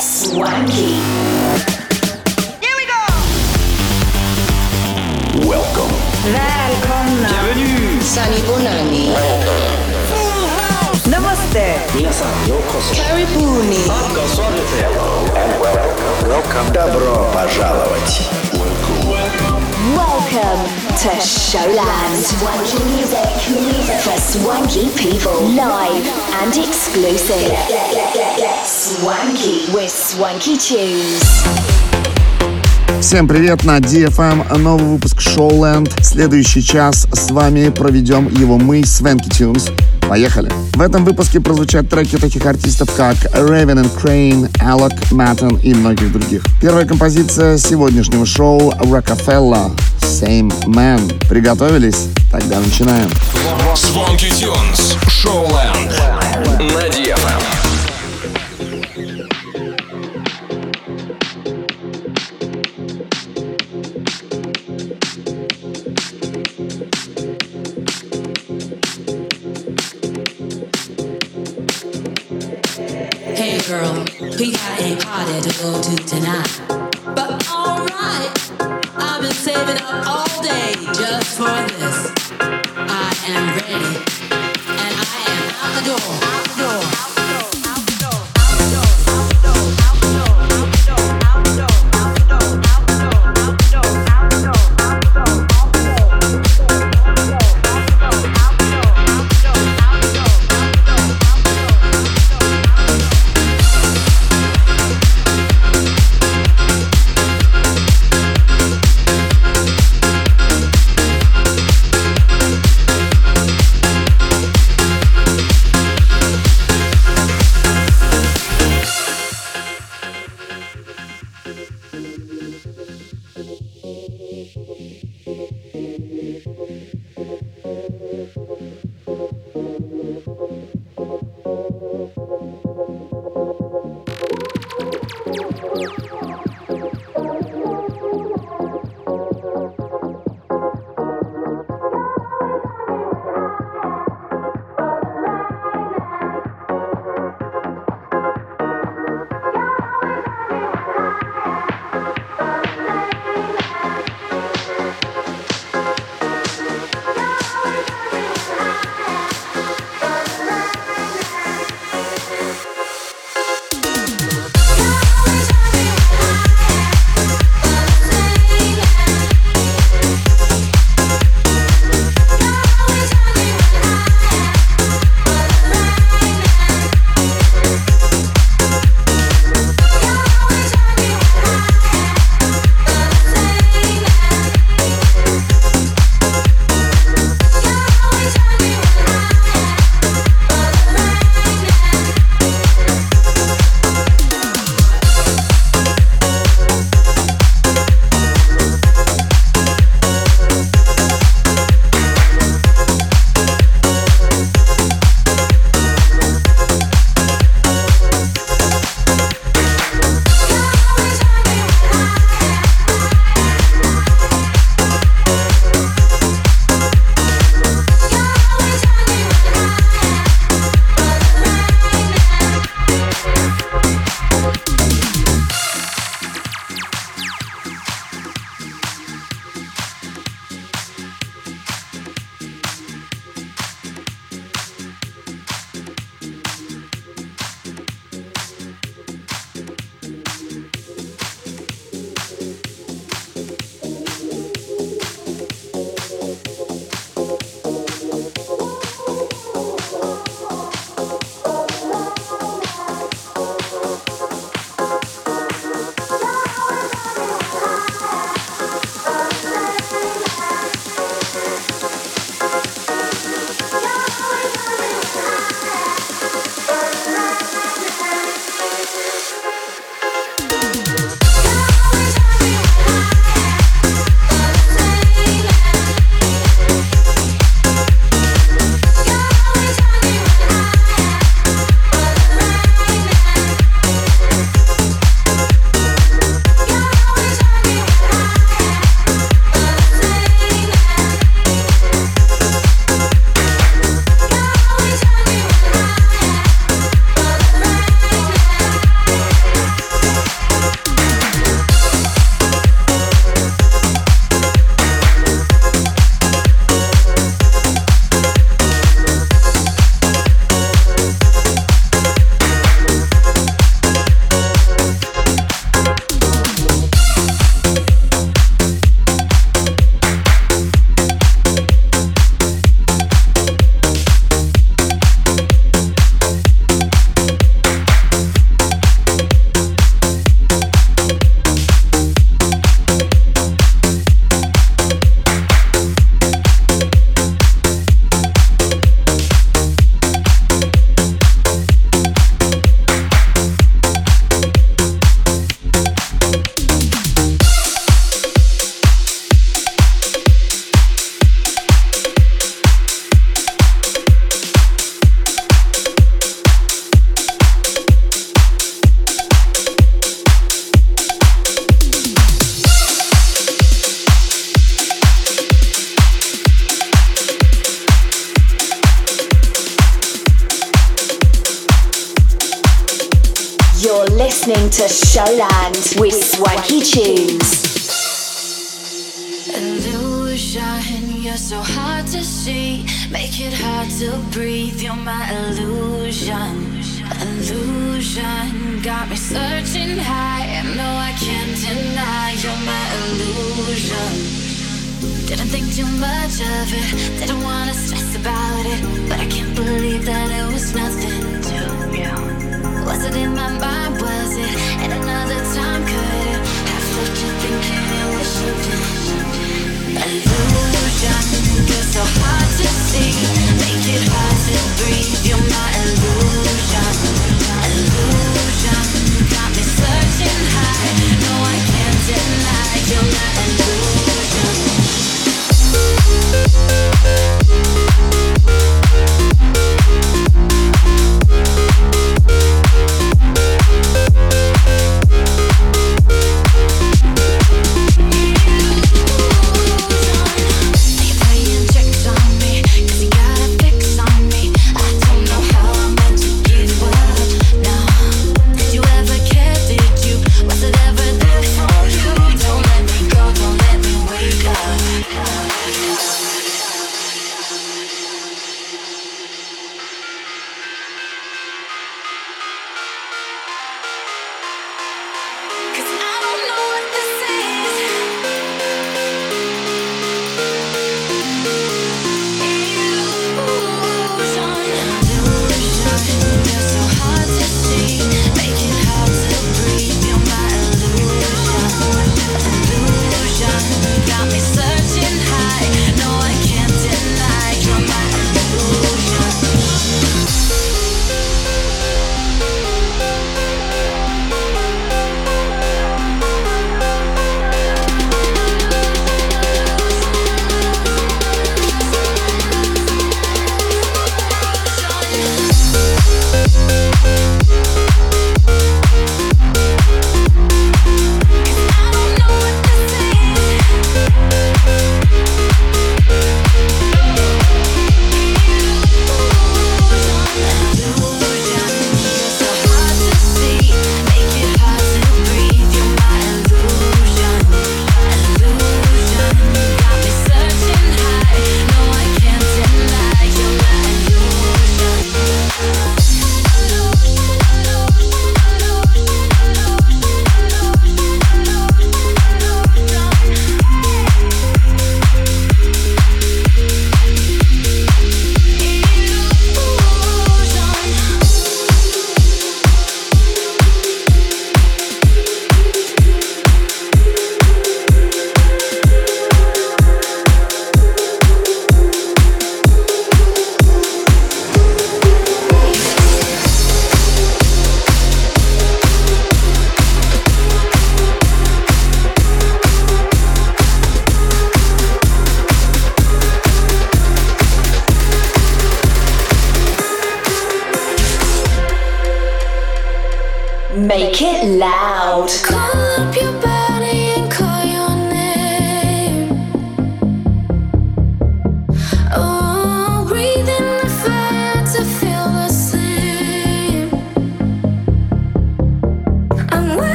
Swanky. Here we go. Welcome. Välkomna. Bienvenue. Sani Bonani. Namaste. Minasan yokoso. Karibuni. Welcome. Добро пожаловать. Welcome to Showland. Swanky music for swanky people. Live and exclusive. Swanky with Swanky Tunes. Всем привет на DFM, новый выпуск Showland. Следующий час с вами проведем его мы, Свенки Tunes. Поехали! В этом выпуске прозвучат треки таких артистов, как Raven and Crane, Alec, Matten и многих других. Первая композиция сегодняшнего шоу Rockefeller Same Man. Приготовились? Тогда начинаем. Swanky Tunes, Showland, на DFM. Hey girl, we got a party to go to tonight.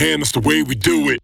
Hand, that's the way we do it.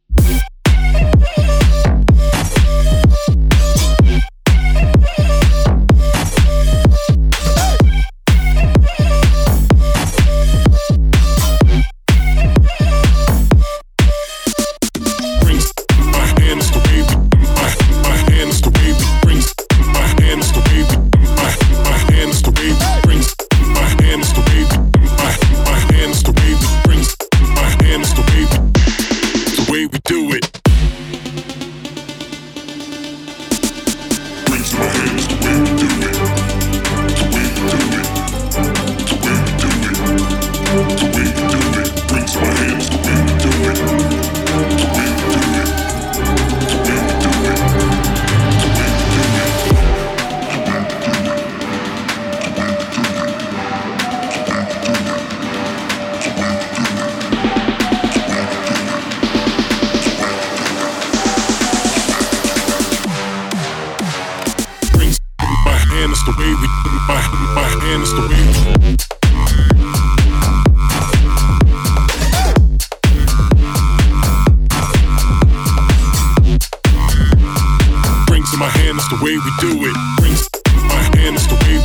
my hand, that's the way we do it. Rings my hand, that's the way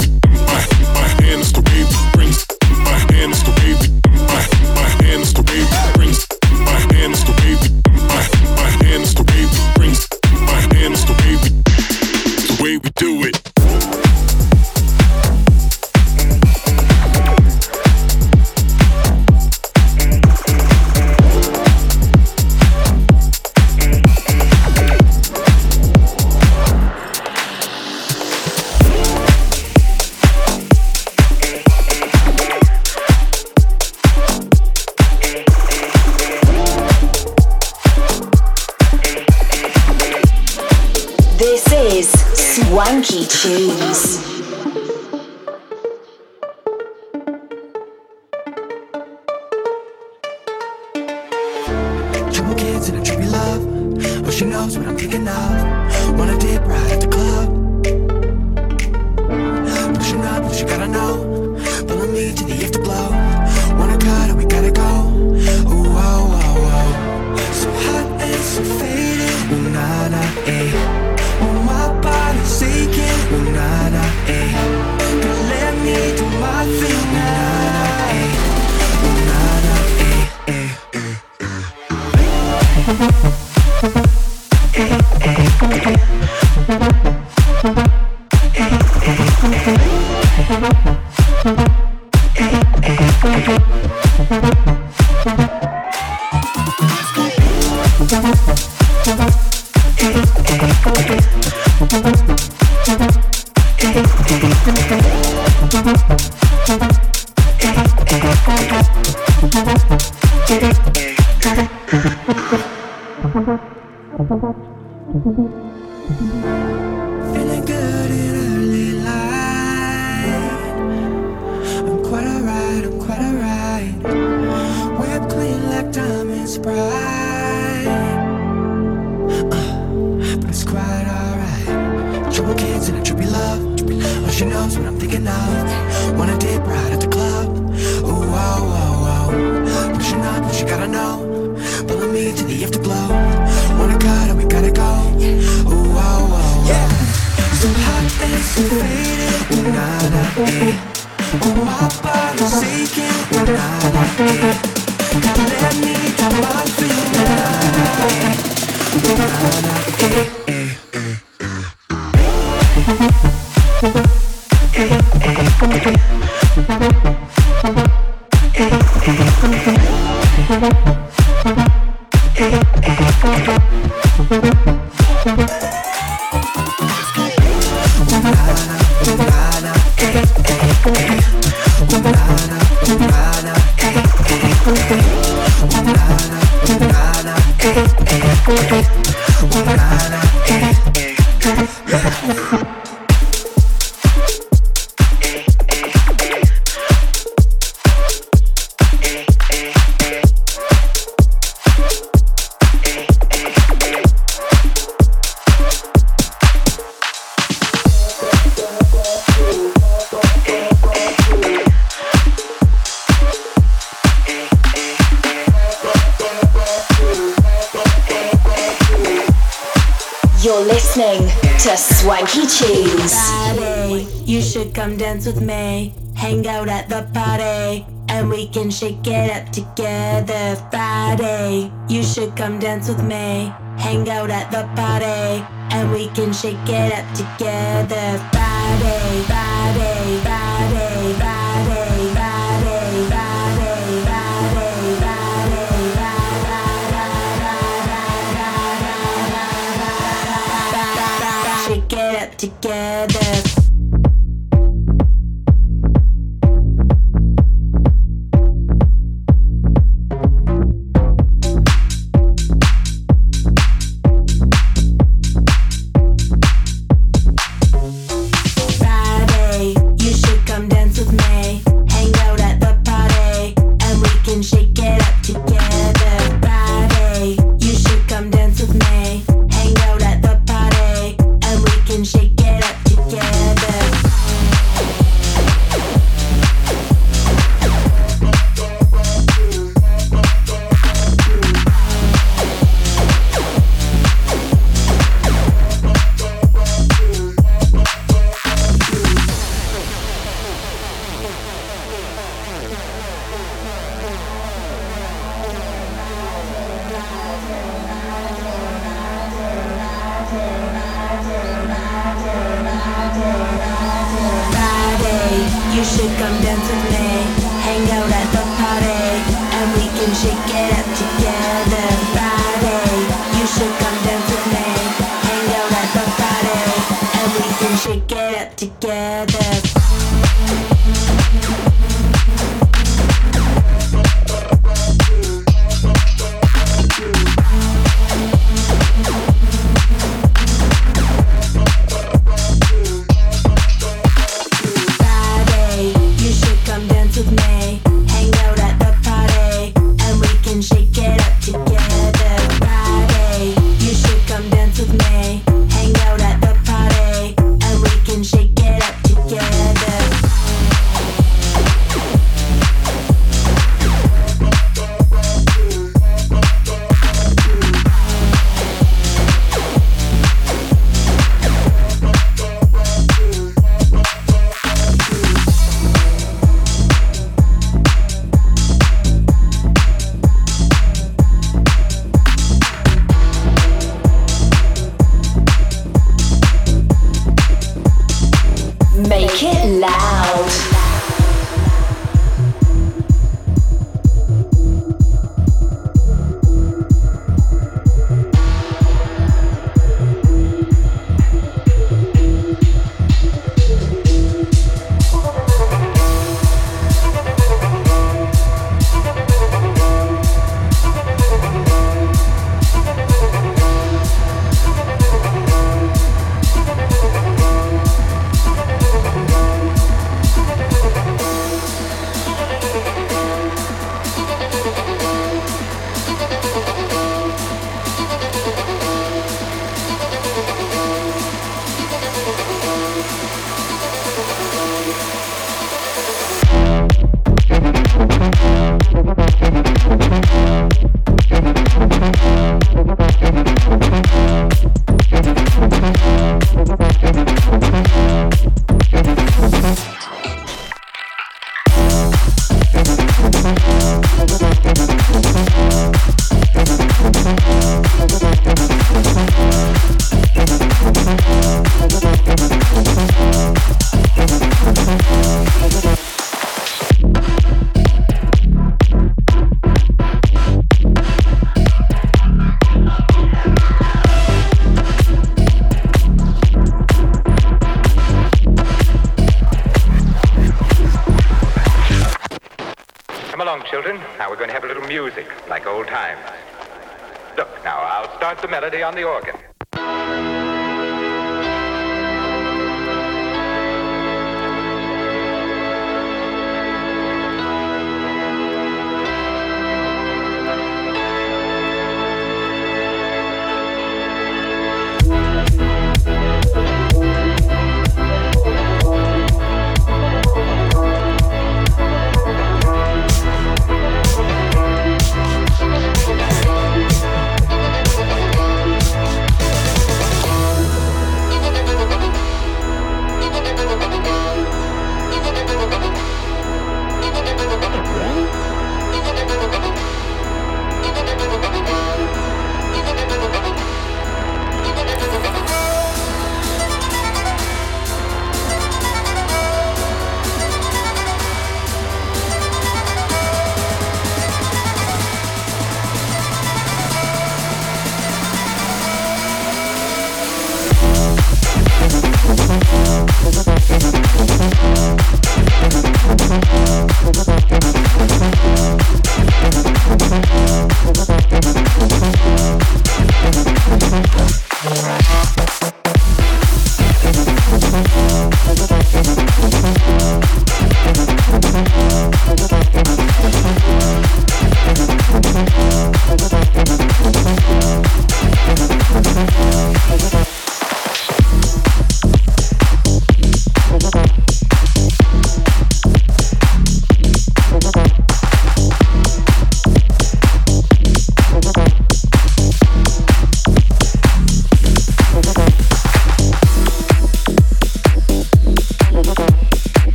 to Swanky Tunes. Friday, you should come dance with me. Hang out at the party and we can shake it up together. Friday, you should come dance with me. Hang out at the party and we can shake it up together. Friday, Friday, Friday,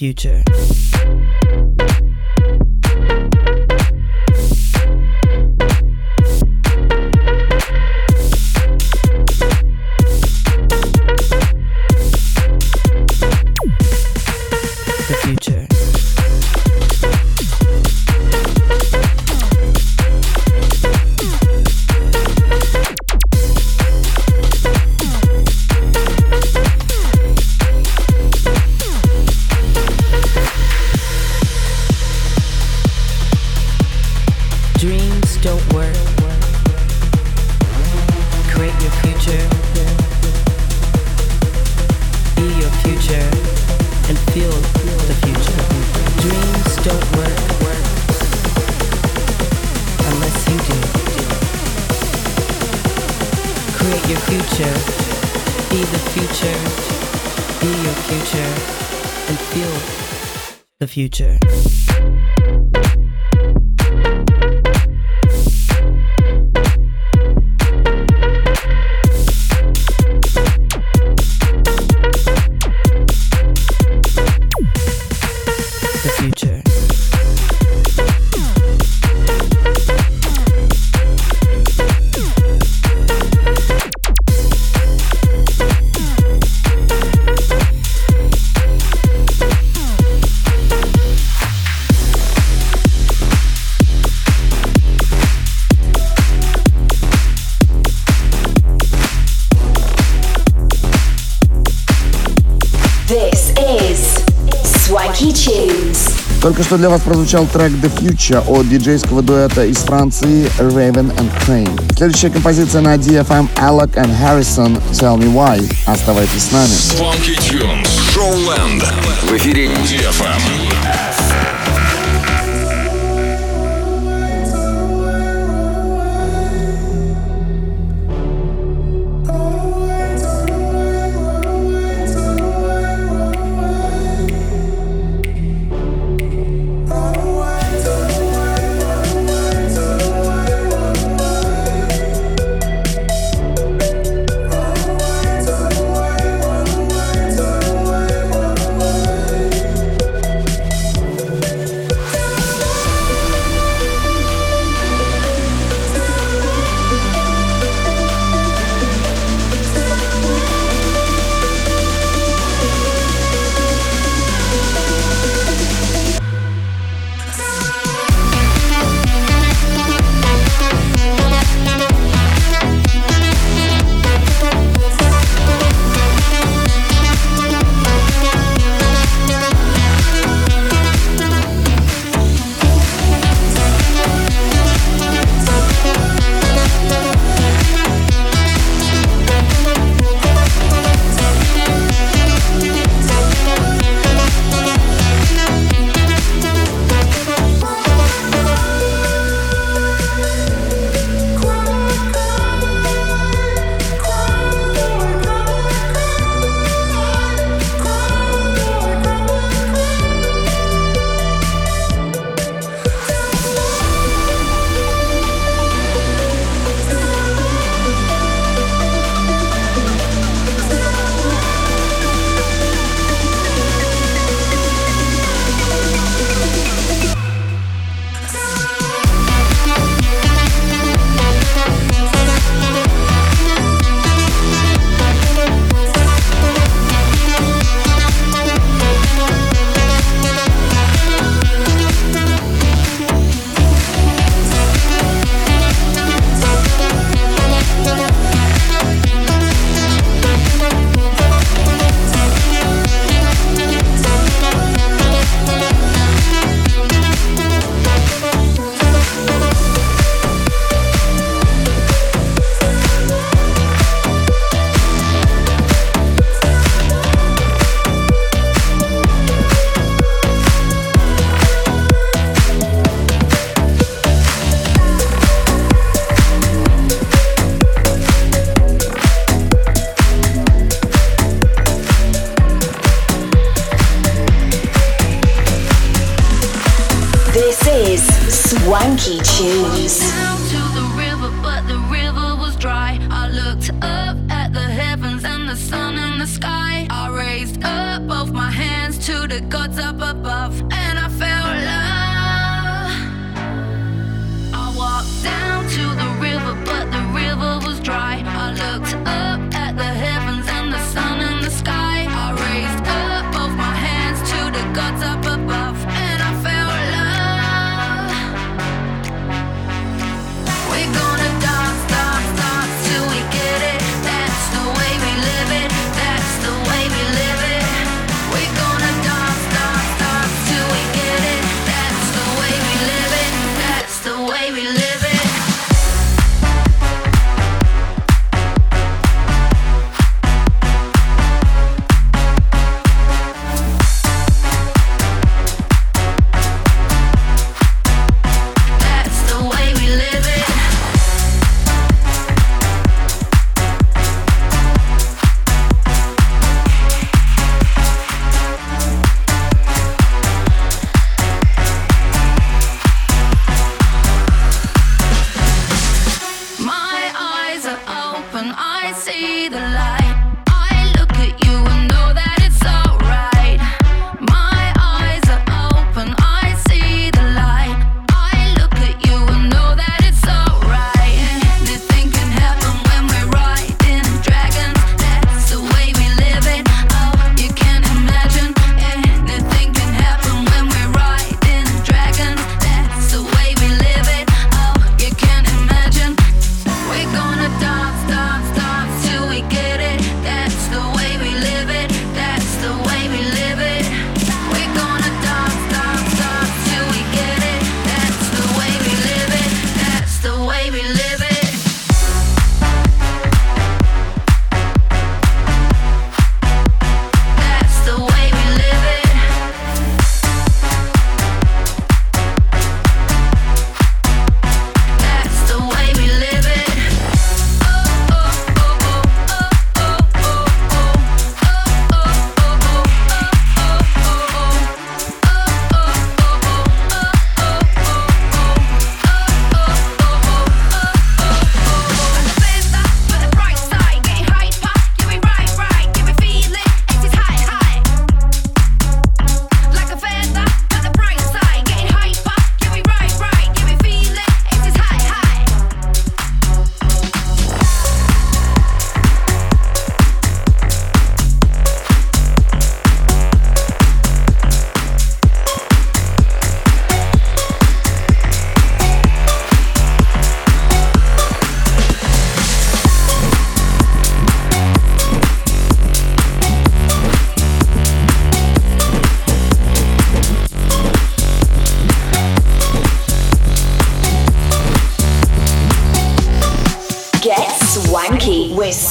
future. Future. Только что для вас прозвучал трек The Future от диджейского дуэта из Франции Raven and Crane. Следующая композиция на DFM Alec and Harrison Tell Me Why. Оставайтесь с нами. Funky Tunes. Showland. В эфире DFM.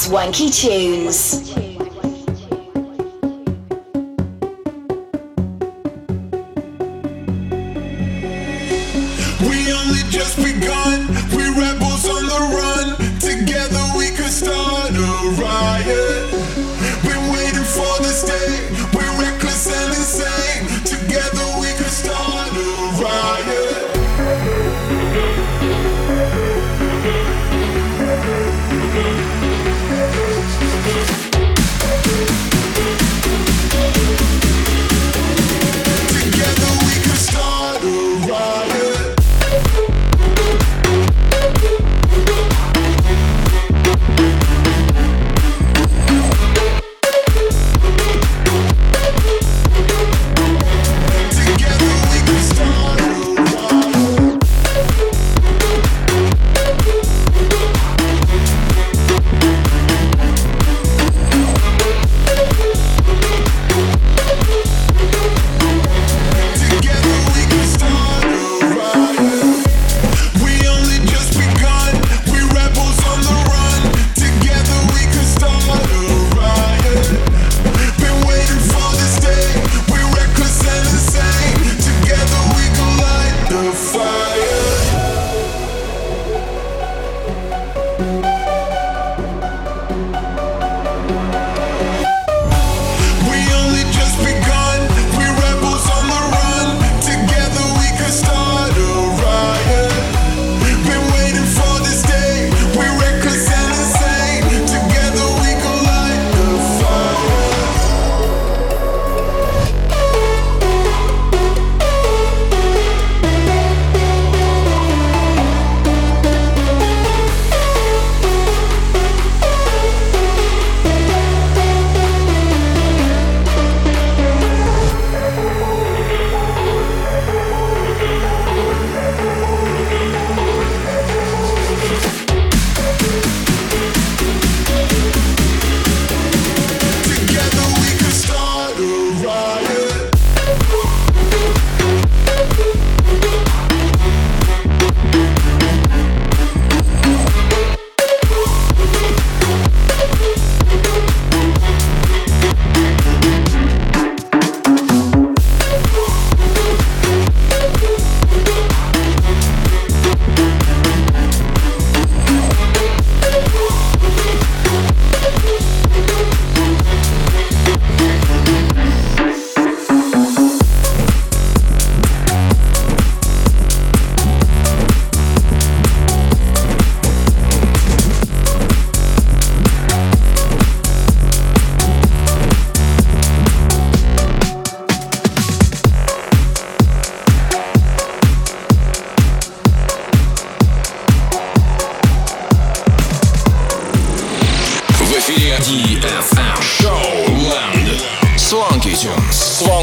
Swanky Tunes.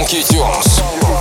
Funky Tunes.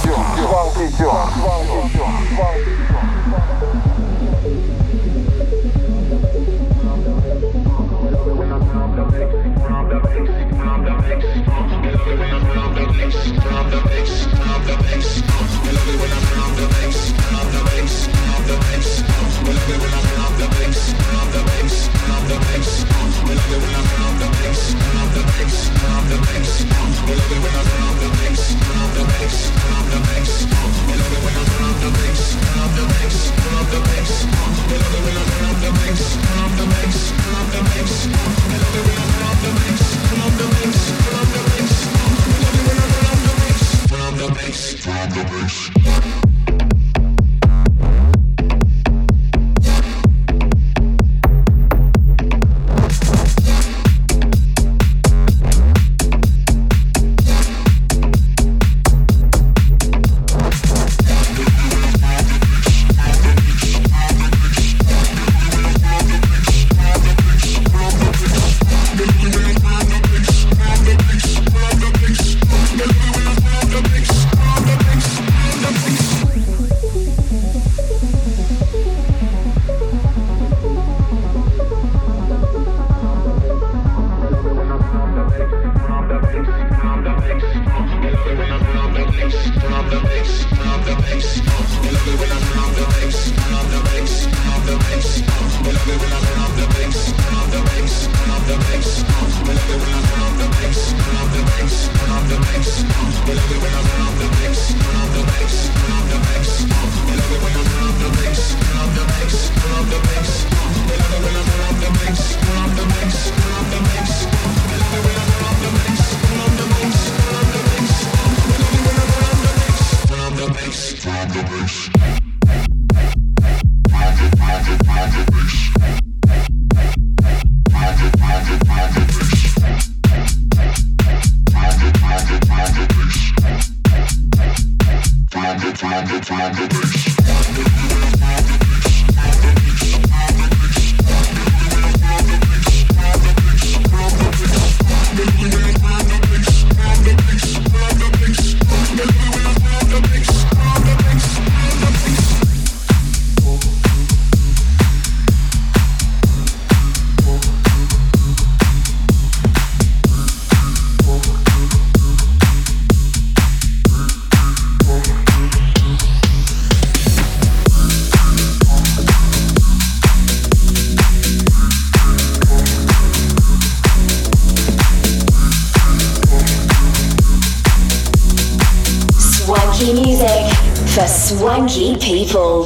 Baby,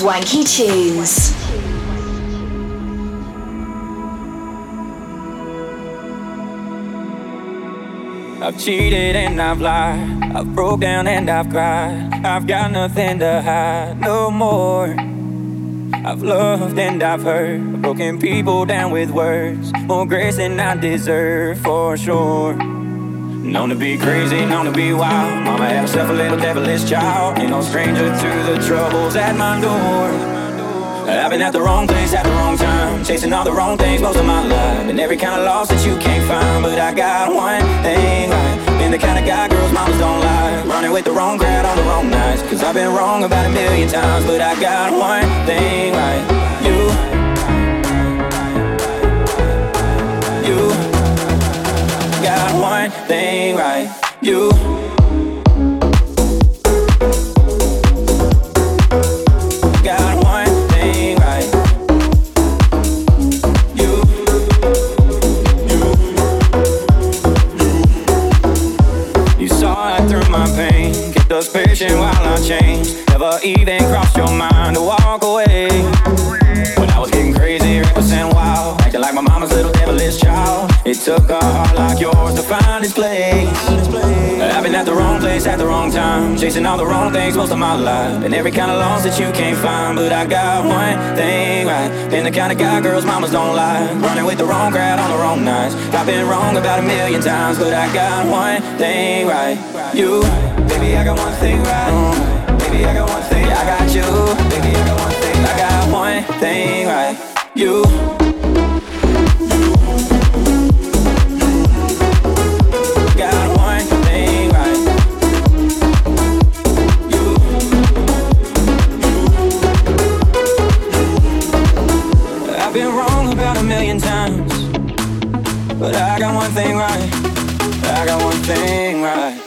Swanky Tunes. I've cheated and I've lied. I've broke down and I've cried. I've got nothing to hide no more. I've loved and I've hurt. I've broken people down with words. More grace than I deserve for sure. Known to be crazy, known to be wild. Mama had herself a little devilish child. Ain't no stranger to the troubles at my door. I've been at the wrong place at the wrong time, chasing all the wrong things most of my life, and every kind of loss that you can't find. But I got one thing right. Been the kind of guy girls mamas don't like, running with the wrong crowd on the wrong nights. Cause I've been wrong about a million times, but I got one thing right. One thing right. You. Got one thing right. You. You. You saw it through my pain Get us patient while I change. Never even crossed your mind to walk away. When I was getting crazy, reckless and wild, acting like my mama's little devilish child. It took a heart like to place. I've been at the wrong place at the wrong time, chasing all the wrong things most of my life, and every kind of loss that you can't find. But I got one thing right. Been the kind of guy girls mamas don't like, running with the wrong crowd on the wrong nights. I've been wrong about a million times, but I got one thing right. You. Baby, I got one thing right. Mm. Baby, I got one thing. I got you. Baby, I got one thing. I got one thing right. You. One thing right. I got one thing right.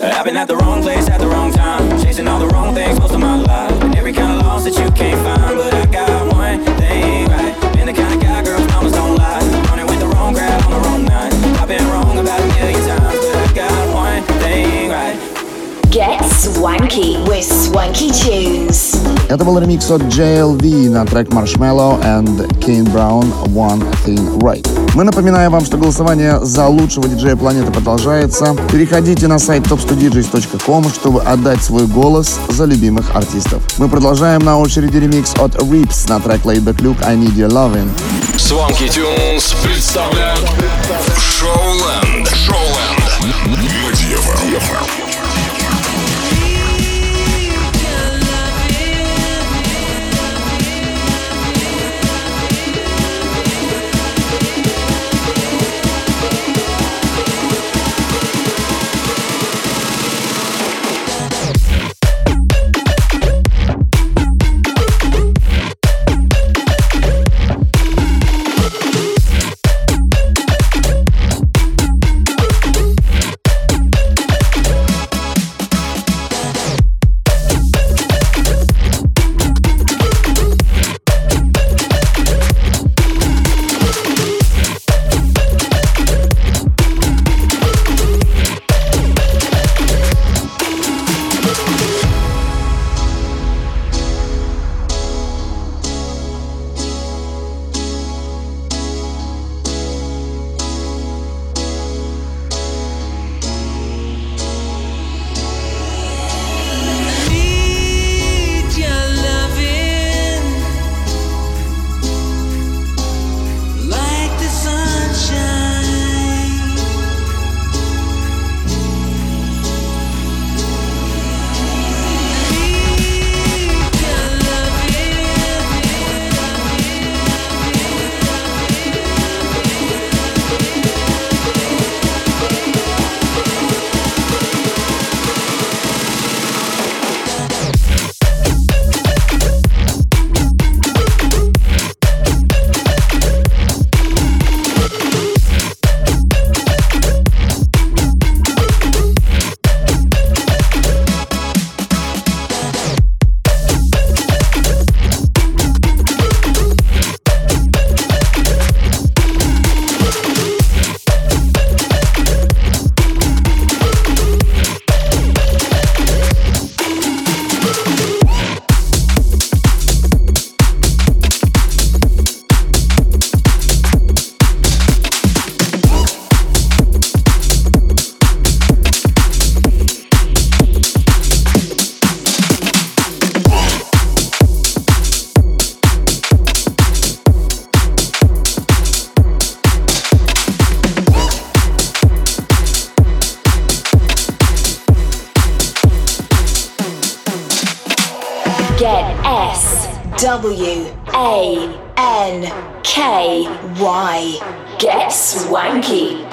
I've been at the wrong place at the wrong time, chasing all the wrong things most of my life, and every kind of loss that you can't find. But I got one Swanky with Swanky Tunes. Это был ремикс от JLV на трек Marshmallow and Kane Brown One Thing Right. Мы напоминаем вам, что голосование за лучшего диджея планеты продолжается. Переходите на сайт top100djs.com, чтобы отдать свой голос за любимых артистов. Мы продолжаем на очереди ремикс от Rips на трек Laidback Luke I Need Your Loving. Swanky Tunes представляют Шоуленд. W A N K Y. Get swanky.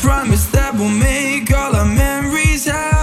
promise that we'll make all our memories happen.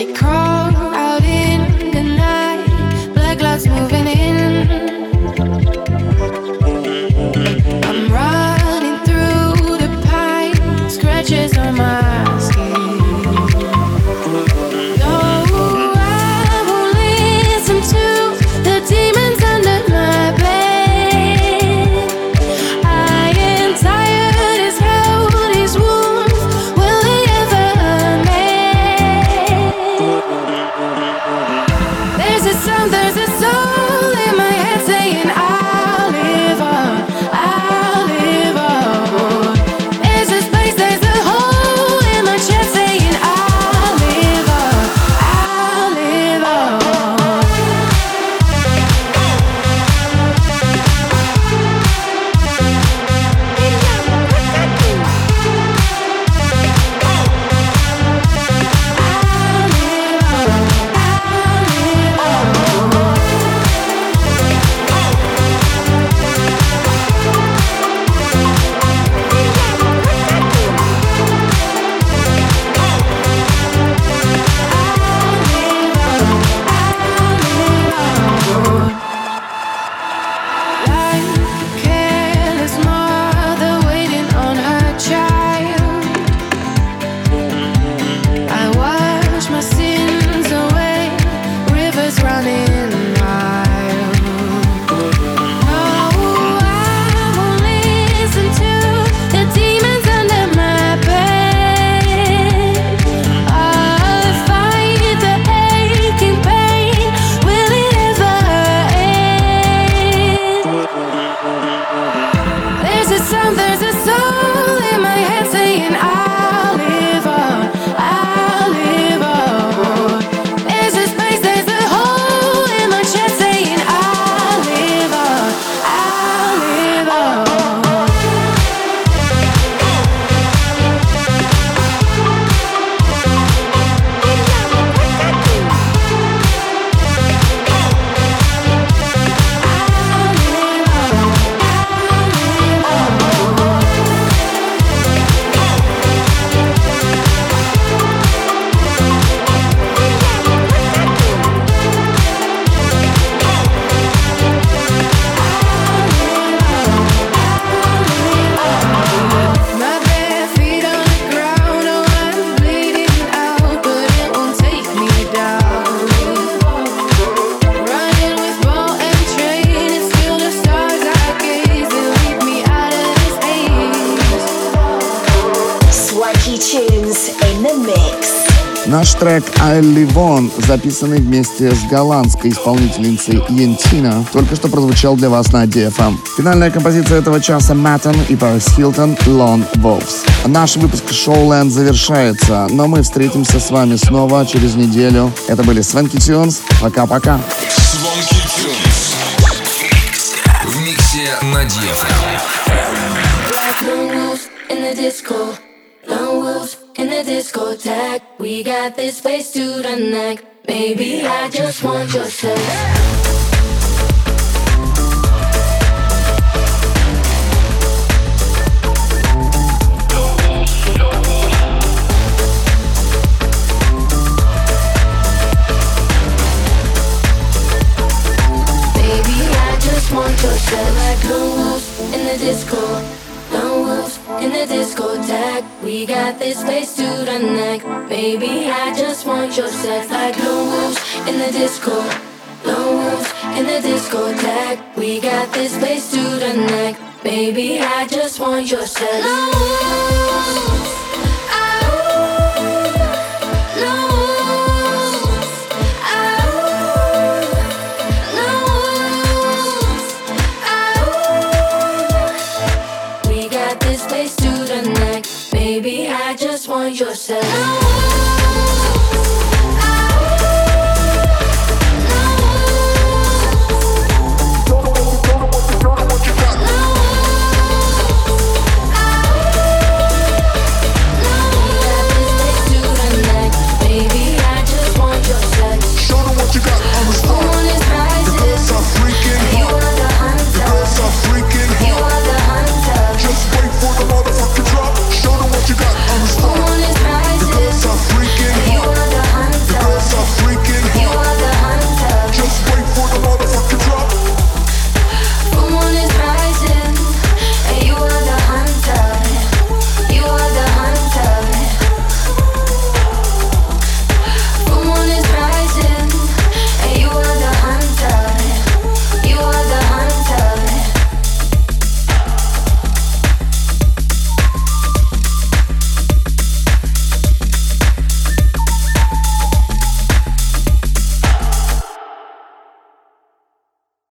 They cry. Записанный вместе с голландской исполнительницей Йентина, только что прозвучал для вас на DFM. Финальная композиция этого часа Мэттон и Парис Хилтон «Lone Wolves». Наш выпуск Showland завершается, но мы встретимся с вами снова через неделю. Это были Свенки Тюнс. Пока-пока. Swanky Tunes. В миксе на DFM. in the discotheque. We got this place to the neck. Baby, I just want your sex. This place to the neck. Baby, I just want your sex. Like lone wolves in the disco. Lone wolves in the discotheque. We got this place to the neck. Baby, I just want your sex. Lone wolves. We